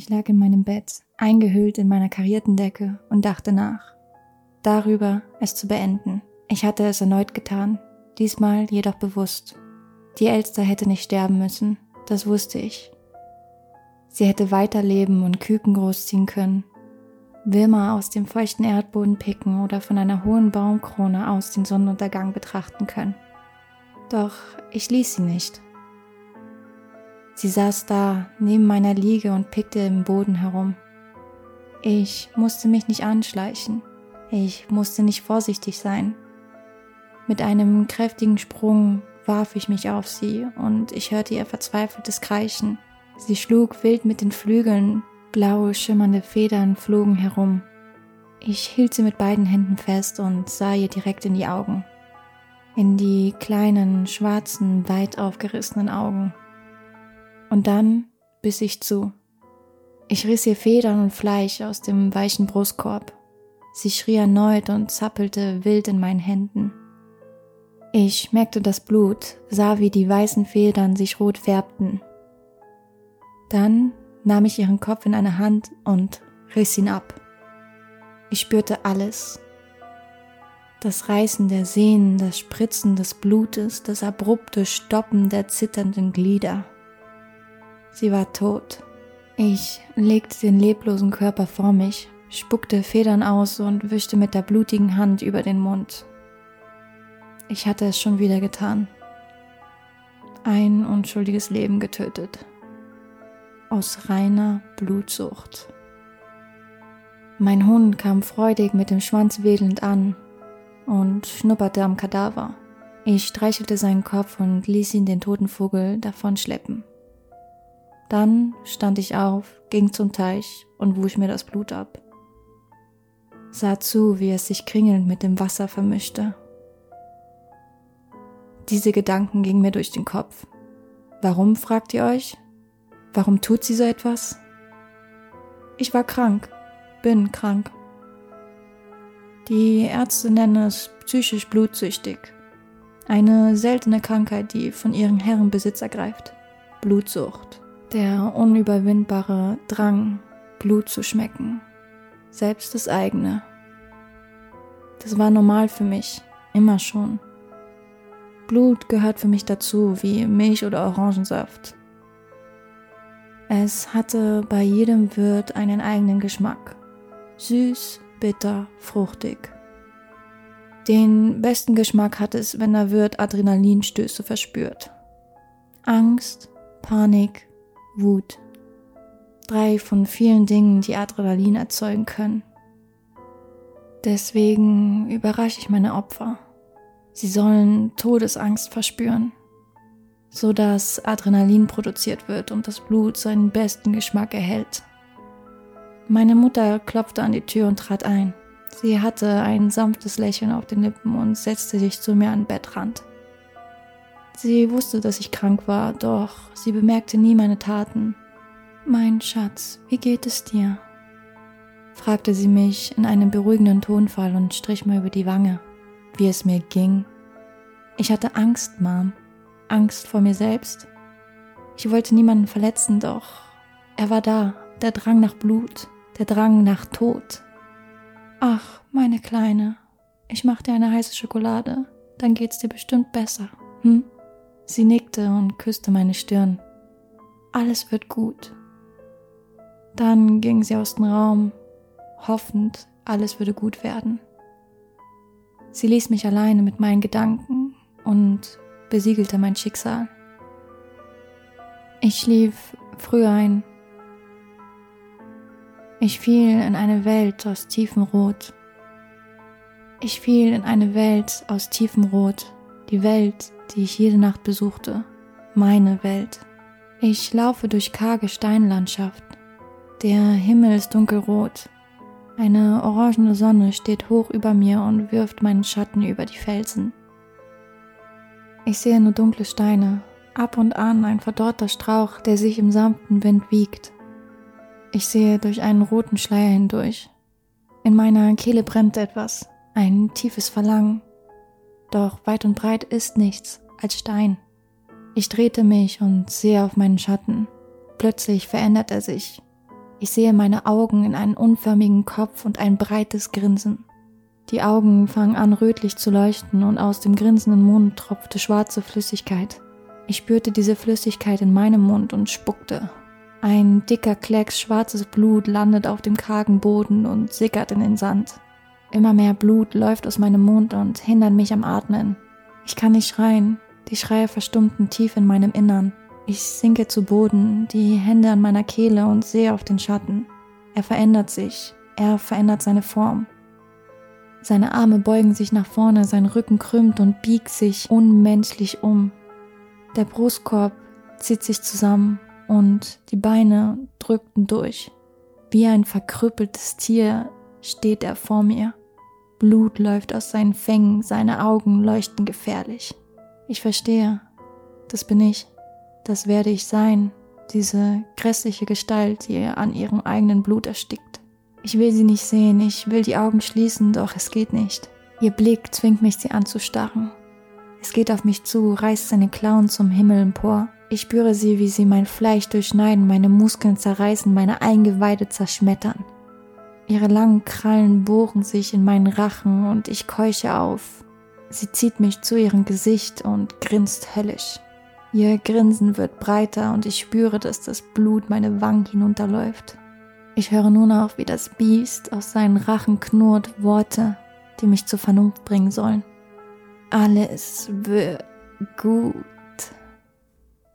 Ich lag in meinem Bett, eingehüllt in meiner karierten Decke und dachte nach. Darüber, es zu beenden. Ich hatte es erneut getan, diesmal jedoch bewusst. Die Elster hätte nicht sterben müssen, das wusste ich. Sie hätte weiterleben und Küken großziehen können, Wilma aus dem feuchten Erdboden picken oder von einer hohen Baumkrone aus den Sonnenuntergang betrachten können. Doch ich ließ sie nicht. Sie saß da neben meiner Liege und pickte im Boden herum. Ich musste mich nicht anschleichen. Ich musste nicht vorsichtig sein. Mit einem kräftigen Sprung warf ich mich auf sie und ich hörte ihr verzweifeltes Kreischen. Sie schlug wild mit den Flügeln, blaue schimmernde Federn flogen herum. Ich hielt sie mit beiden Händen fest und sah ihr direkt in die Augen. In die kleinen, schwarzen, weit aufgerissenen Augen. Und dann biss ich zu. Ich riss ihr Federn und Fleisch aus dem weichen Brustkorb. Sie schrie erneut und zappelte wild in meinen Händen. Ich merkte das Blut, sah, wie die weißen Federn sich rot färbten. Dann nahm ich ihren Kopf in eine Hand und riss ihn ab. Ich spürte alles. Das Reißen der Sehnen, das Spritzen des Blutes, das abrupte Stoppen der zitternden Glieder. Sie war tot. Ich legte den leblosen Körper vor mich, spuckte Federn aus und wischte mit der blutigen Hand über den Mund. Ich hatte es schon wieder getan. Ein unschuldiges Leben getötet. Aus reiner Blutsucht. Mein Hund kam freudig mit dem Schwanz wedelnd an und schnupperte am Kadaver. Ich streichelte seinen Kopf und ließ ihn den toten Vogel davonschleppen. Dann stand ich auf, ging zum Teich und wusch mir das Blut ab. Sah zu, wie es sich kringelnd mit dem Wasser vermischte diese Gedanken gingen mir durch den Kopf. Warum, fragt ihr euch? Warum tut sie so etwas? Ich war krank, bin krank. Die Ärzte nennen es psychisch blutsüchtig. Eine seltene Krankheit, die von ihren Herren Besitz ergreift. Blutsucht. Der unüberwindbare Drang, Blut zu schmecken. Selbst das eigene. Das war normal für mich, immer schon. Blut gehört für mich dazu, wie Milch oder Orangensaft. Es hatte bei jedem Wirt einen eigenen Geschmack. Süß, bitter, fruchtig. Den besten Geschmack hat es, wenn der Wirt Adrenalinstöße verspürt. Angst, Panik, Wut. Drei von vielen Dingen, die Adrenalin erzeugen können. Deswegen überrasche ich meine Opfer. Sie sollen Todesangst verspüren, so dass Adrenalin produziert wird und das Blut seinen besten Geschmack erhält. Meine Mutter klopfte an die Tür und trat ein. Sie hatte ein sanftes Lächeln auf den Lippen und setzte sich zu mir an den Bettrand. Sie wusste, dass ich krank war, doch sie bemerkte nie meine Taten. Mein Schatz, wie geht es dir? fragte sie mich in einem beruhigenden Tonfall und strich mir über die Wange wie es mir ging. Ich hatte Angst, Mom. Angst vor mir selbst. Ich wollte niemanden verletzen, doch er war da, der Drang nach Blut, der Drang nach Tod. Ach, meine Kleine, ich mach dir eine heiße Schokolade, dann geht's dir bestimmt besser, hm? Sie nickte und küsste meine Stirn. Alles wird gut. Dann ging sie aus dem Raum, hoffend, alles würde gut werden. Sie ließ mich alleine mit meinen Gedanken und besiegelte mein Schicksal. Ich schlief früh ein. Ich fiel in eine Welt aus tiefem Rot. Ich fiel in eine Welt aus tiefem Rot, die Welt, die ich jede Nacht besuchte, meine Welt. Ich laufe durch karge Steinlandschaft. Der Himmel ist dunkelrot, eine orangene Sonne steht hoch über mir und wirft meinen Schatten über die Felsen. Ich sehe nur dunkle Steine, ab und an ein verdorrter Strauch, der sich im sanften Wind wiegt. Ich sehe durch einen roten Schleier hindurch. In meiner Kehle brennt etwas, ein tiefes Verlangen. Doch weit und breit ist nichts als Stein. Ich drehte mich und sehe auf meinen Schatten. Plötzlich verändert er sich. Ich sehe meine Augen in einen unförmigen Kopf und ein breites Grinsen. Die Augen fangen an rötlich zu leuchten und aus dem grinsenden Mund tropfte schwarze Flüssigkeit. Ich spürte diese Flüssigkeit in meinem Mund und spuckte. Ein dicker Klecks schwarzes Blut landet auf dem kargen Boden und sickert in den Sand. Immer mehr Blut läuft aus meinem Mund und hindert mich am Atmen. Ich kann nicht schreien, die Schreie verstummten tief in meinem Innern. Ich sinke zu Boden, die Hände an meiner Kehle und sehe auf den Schatten. Er verändert sich, er verändert seine Form. Seine Arme beugen sich nach vorne, sein Rücken krümmt und biegt sich unmenschlich um. Der Brustkorb zieht sich zusammen und die Beine drückten durch. Wie ein verkrüppeltes Tier steht er vor mir. Blut läuft aus seinen Fängen, seine Augen leuchten gefährlich. Ich verstehe, das bin ich, das werde ich sein, diese grässliche Gestalt, die an ihrem eigenen Blut erstickt. Ich will sie nicht sehen, ich will die Augen schließen, doch es geht nicht. Ihr Blick zwingt mich, sie anzustarren. Es geht auf mich zu, reißt seine Klauen zum Himmel empor. Ich spüre sie, wie sie mein Fleisch durchschneiden, meine Muskeln zerreißen, meine Eingeweide zerschmettern. Ihre langen Krallen bohren sich in meinen Rachen und ich keuche auf. Sie zieht mich zu ihrem Gesicht und grinst höllisch. Ihr Grinsen wird breiter und ich spüre, dass das Blut meine Wangen hinunterläuft. Ich höre nur noch, wie das Biest aus seinen Rachen knurrt Worte, die mich zur Vernunft bringen sollen. Alles wird gut.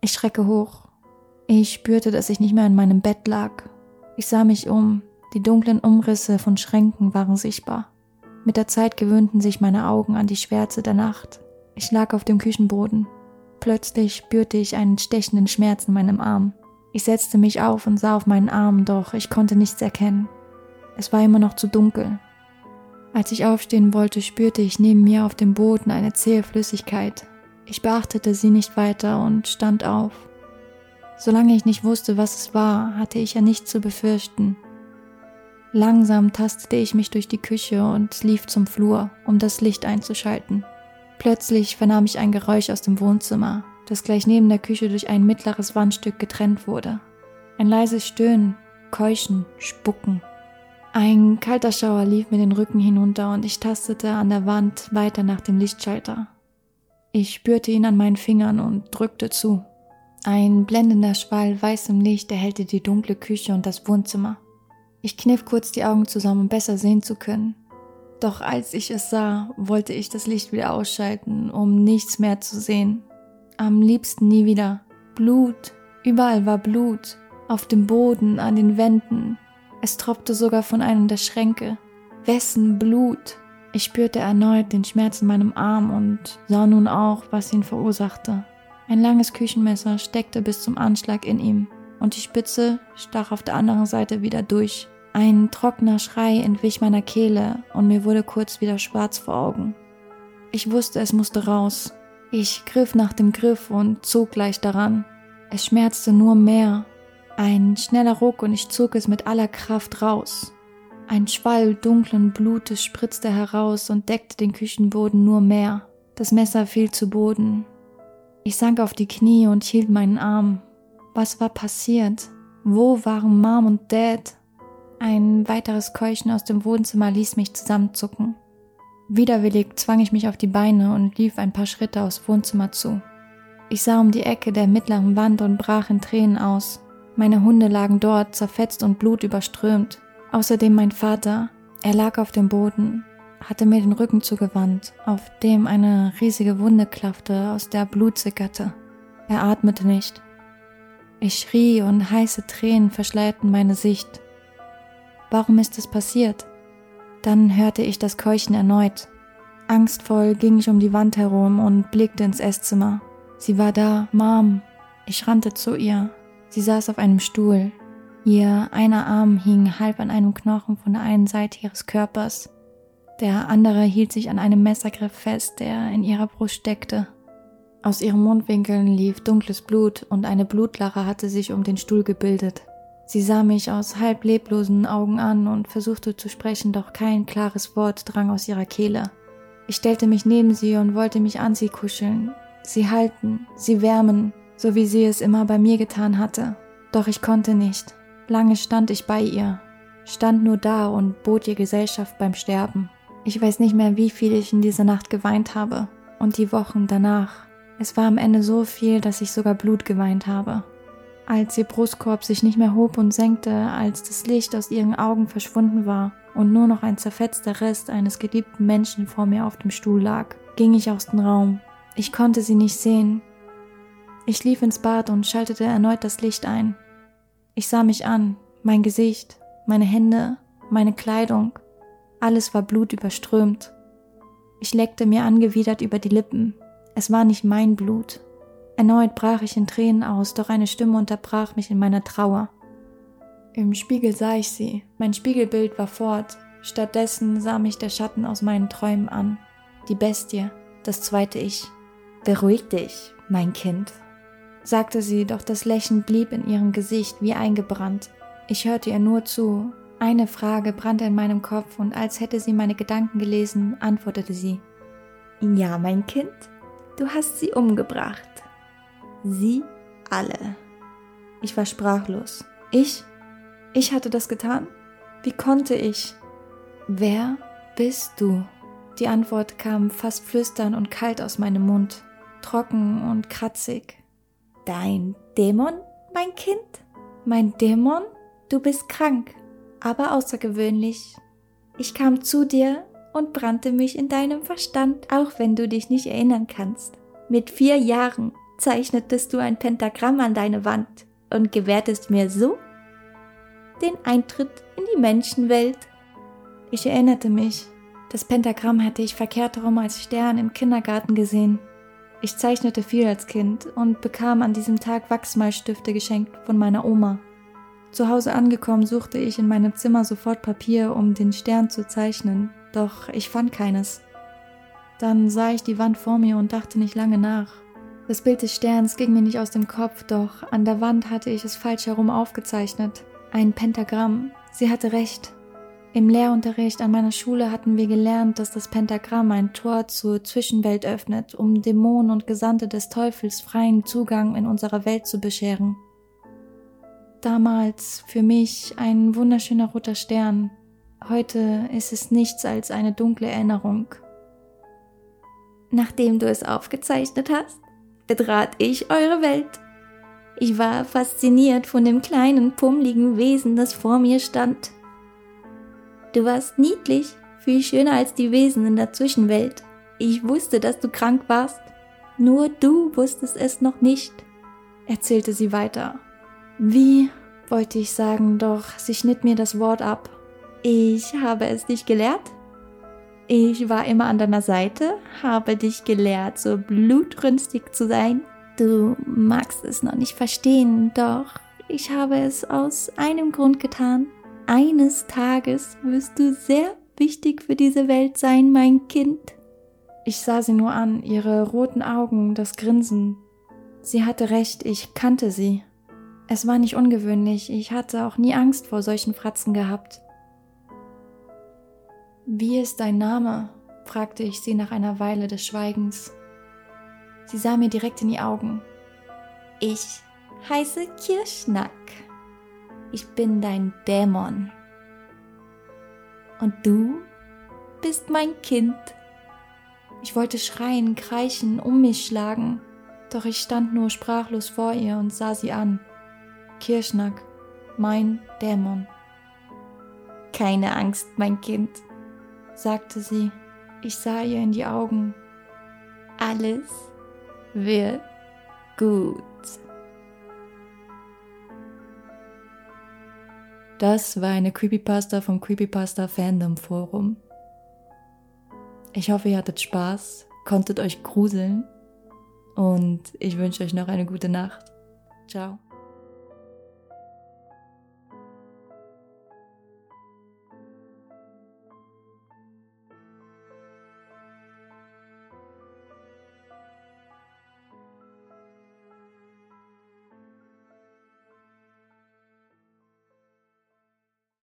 Ich schrecke hoch. Ich spürte, dass ich nicht mehr in meinem Bett lag. Ich sah mich um. Die dunklen Umrisse von Schränken waren sichtbar. Mit der Zeit gewöhnten sich meine Augen an die Schwärze der Nacht. Ich lag auf dem Küchenboden. Plötzlich spürte ich einen stechenden Schmerz in meinem Arm. Ich setzte mich auf und sah auf meinen Arm, doch ich konnte nichts erkennen. Es war immer noch zu dunkel. Als ich aufstehen wollte, spürte ich neben mir auf dem Boden eine zähe Flüssigkeit. Ich beachtete sie nicht weiter und stand auf. Solange ich nicht wusste, was es war, hatte ich ja nichts zu befürchten. Langsam tastete ich mich durch die Küche und lief zum Flur, um das Licht einzuschalten. Plötzlich vernahm ich ein Geräusch aus dem Wohnzimmer, das gleich neben der Küche durch ein mittleres Wandstück getrennt wurde. Ein leises Stöhnen, Keuchen, Spucken. Ein kalter Schauer lief mir den Rücken hinunter und ich tastete an der Wand weiter nach dem Lichtschalter. Ich spürte ihn an meinen Fingern und drückte zu. Ein blendender Schwall weißem Licht erhellte die dunkle Küche und das Wohnzimmer. Ich kniff kurz die Augen zusammen, um besser sehen zu können. Doch als ich es sah, wollte ich das Licht wieder ausschalten, um nichts mehr zu sehen. Am liebsten nie wieder. Blut, überall war Blut, auf dem Boden, an den Wänden, es tropfte sogar von einem der Schränke. Wessen Blut? Ich spürte erneut den Schmerz in meinem Arm und sah nun auch, was ihn verursachte. Ein langes Küchenmesser steckte bis zum Anschlag in ihm und die Spitze stach auf der anderen Seite wieder durch. Ein trockener Schrei entwich meiner Kehle und mir wurde kurz wieder schwarz vor Augen. Ich wusste, es musste raus. Ich griff nach dem Griff und zog gleich daran. Es schmerzte nur mehr ein schneller Ruck und ich zog es mit aller Kraft raus. Ein Schwall dunklen Blutes spritzte heraus und deckte den Küchenboden nur mehr. Das Messer fiel zu Boden. Ich sank auf die Knie und hielt meinen Arm. Was war passiert? Wo waren Mom und Dad? Ein weiteres Keuchen aus dem Wohnzimmer ließ mich zusammenzucken. Widerwillig zwang ich mich auf die Beine und lief ein paar Schritte aufs Wohnzimmer zu. Ich sah um die Ecke der mittleren Wand und brach in Tränen aus. Meine Hunde lagen dort, zerfetzt und blutüberströmt. Außerdem mein Vater. Er lag auf dem Boden, hatte mir den Rücken zugewandt, auf dem eine riesige Wunde klaffte, aus der Blut sickerte. Er atmete nicht. Ich schrie und heiße Tränen verschleierten meine Sicht. Warum ist es passiert? Dann hörte ich das Keuchen erneut. Angstvoll ging ich um die Wand herum und blickte ins Esszimmer. Sie war da, Mom. Ich rannte zu ihr, Sie saß auf einem Stuhl. Ihr einer Arm hing halb an einem Knochen von der einen Seite ihres Körpers. Der andere hielt sich an einem Messergriff fest, der in ihrer Brust steckte. Aus ihren Mundwinkeln lief dunkles Blut und eine Blutlache hatte sich um den Stuhl gebildet. Sie sah mich aus halb leblosen Augen an und versuchte zu sprechen, doch kein klares Wort drang aus ihrer Kehle. Ich stellte mich neben sie und wollte mich an sie kuscheln, sie halten, sie wärmen, so wie sie es immer bei mir getan hatte. Doch ich konnte nicht. Lange stand ich bei ihr, stand nur da und bot ihr Gesellschaft beim Sterben. Ich weiß nicht mehr, wie viel ich in dieser Nacht geweint habe und die Wochen danach. Es war am Ende so viel, dass ich sogar Blut geweint habe. Als ihr Brustkorb sich nicht mehr hob und senkte, als das Licht aus ihren Augen verschwunden war und nur noch ein zerfetzter Rest eines geliebten Menschen vor mir auf dem Stuhl lag, ging ich aus dem Raum. Ich konnte sie nicht sehen. Ich lief ins Bad und schaltete erneut das Licht ein. Ich sah mich an, mein Gesicht, meine Hände, meine Kleidung, alles war blutüberströmt. Ich leckte mir angewidert über die Lippen, es war nicht mein Blut. Erneut brach ich in Tränen aus, doch eine Stimme unterbrach mich in meiner Trauer. Im Spiegel sah ich sie, mein Spiegelbild war fort, stattdessen sah mich der Schatten aus meinen Träumen an. Die Bestie, das zweite Ich. Beruhig dich, mein Kind, sagte sie, doch das Lächeln blieb in ihrem Gesicht wie eingebrannt. Ich hörte ihr nur zu. Eine Frage brannte in meinem Kopf und als hätte sie meine Gedanken gelesen, antwortete sie. Ja, mein Kind, Du hast sie umgebracht. Sie alle. Ich war sprachlos. Ich? Ich hatte das getan? Wie konnte ich? Wer bist du? Die Antwort kam fast flüstern und kalt aus meinem Mund, trocken und kratzig. Dein Dämon, mein Kind? Mein Dämon? Du bist krank, aber außergewöhnlich. Ich kam zu dir und brannte mich in deinem Verstand, auch wenn du dich nicht erinnern kannst. Mit vier Jahren zeichnetest du ein Pentagramm an deine Wand und gewährtest mir so den Eintritt in die Menschenwelt. Ich erinnerte mich. Das Pentagramm hatte ich verkehrt herum als Stern im Kindergarten gesehen. Ich zeichnete viel als Kind und bekam an diesem Tag Wachsmalstifte geschenkt von meiner Oma. Zu Hause angekommen suchte ich in meinem Zimmer sofort Papier, um den Stern zu zeichnen, doch ich fand keines. Dann sah ich die Wand vor mir und dachte nicht lange nach. Das Bild des Sterns ging mir nicht aus dem Kopf, doch an der Wand hatte ich es falsch herum aufgezeichnet. Ein Pentagramm. Sie hatte recht. Im Lehrunterricht an meiner Schule hatten wir gelernt, dass das Pentagramm ein Tor zur Zwischenwelt öffnet, um Dämonen und Gesandte des Teufels freien Zugang in unserer Welt zu bescheren. Damals für mich ein wunderschöner roter Stern, Heute ist es nichts als eine dunkle Erinnerung. Nachdem du es aufgezeichnet hast, betrat ich eure Welt. Ich war fasziniert von dem kleinen, pummeligen Wesen, das vor mir stand. Du warst niedlich, viel schöner als die Wesen in der Zwischenwelt. Ich wusste, dass du krank warst. Nur du wusstest es noch nicht, erzählte sie weiter. Wie, wollte ich sagen, doch sie schnitt mir das Wort ab. Ich habe es dich gelehrt. Ich war immer an deiner Seite, habe dich gelehrt, so blutrünstig zu sein. Du magst es noch nicht verstehen, doch ich habe es aus einem Grund getan. Eines Tages wirst du sehr wichtig für diese Welt sein, mein Kind. Ich sah sie nur an, ihre roten Augen, das Grinsen. Sie hatte recht, ich kannte sie. Es war nicht ungewöhnlich, ich hatte auch nie Angst vor solchen Fratzen gehabt. Wie ist dein Name? fragte ich sie nach einer Weile des Schweigens. Sie sah mir direkt in die Augen. Ich heiße Kirschnack. Ich bin dein Dämon. Und du bist mein Kind. Ich wollte schreien, kreischen, um mich schlagen, doch ich stand nur sprachlos vor ihr und sah sie an. Kirschnack, mein Dämon. Keine Angst, mein Kind sagte sie. Ich sah ihr in die Augen. Alles wird gut. Das war eine Creepypasta vom Creepypasta Fandom Forum. Ich hoffe, ihr hattet Spaß, konntet euch gruseln und ich wünsche euch noch eine gute Nacht. Ciao.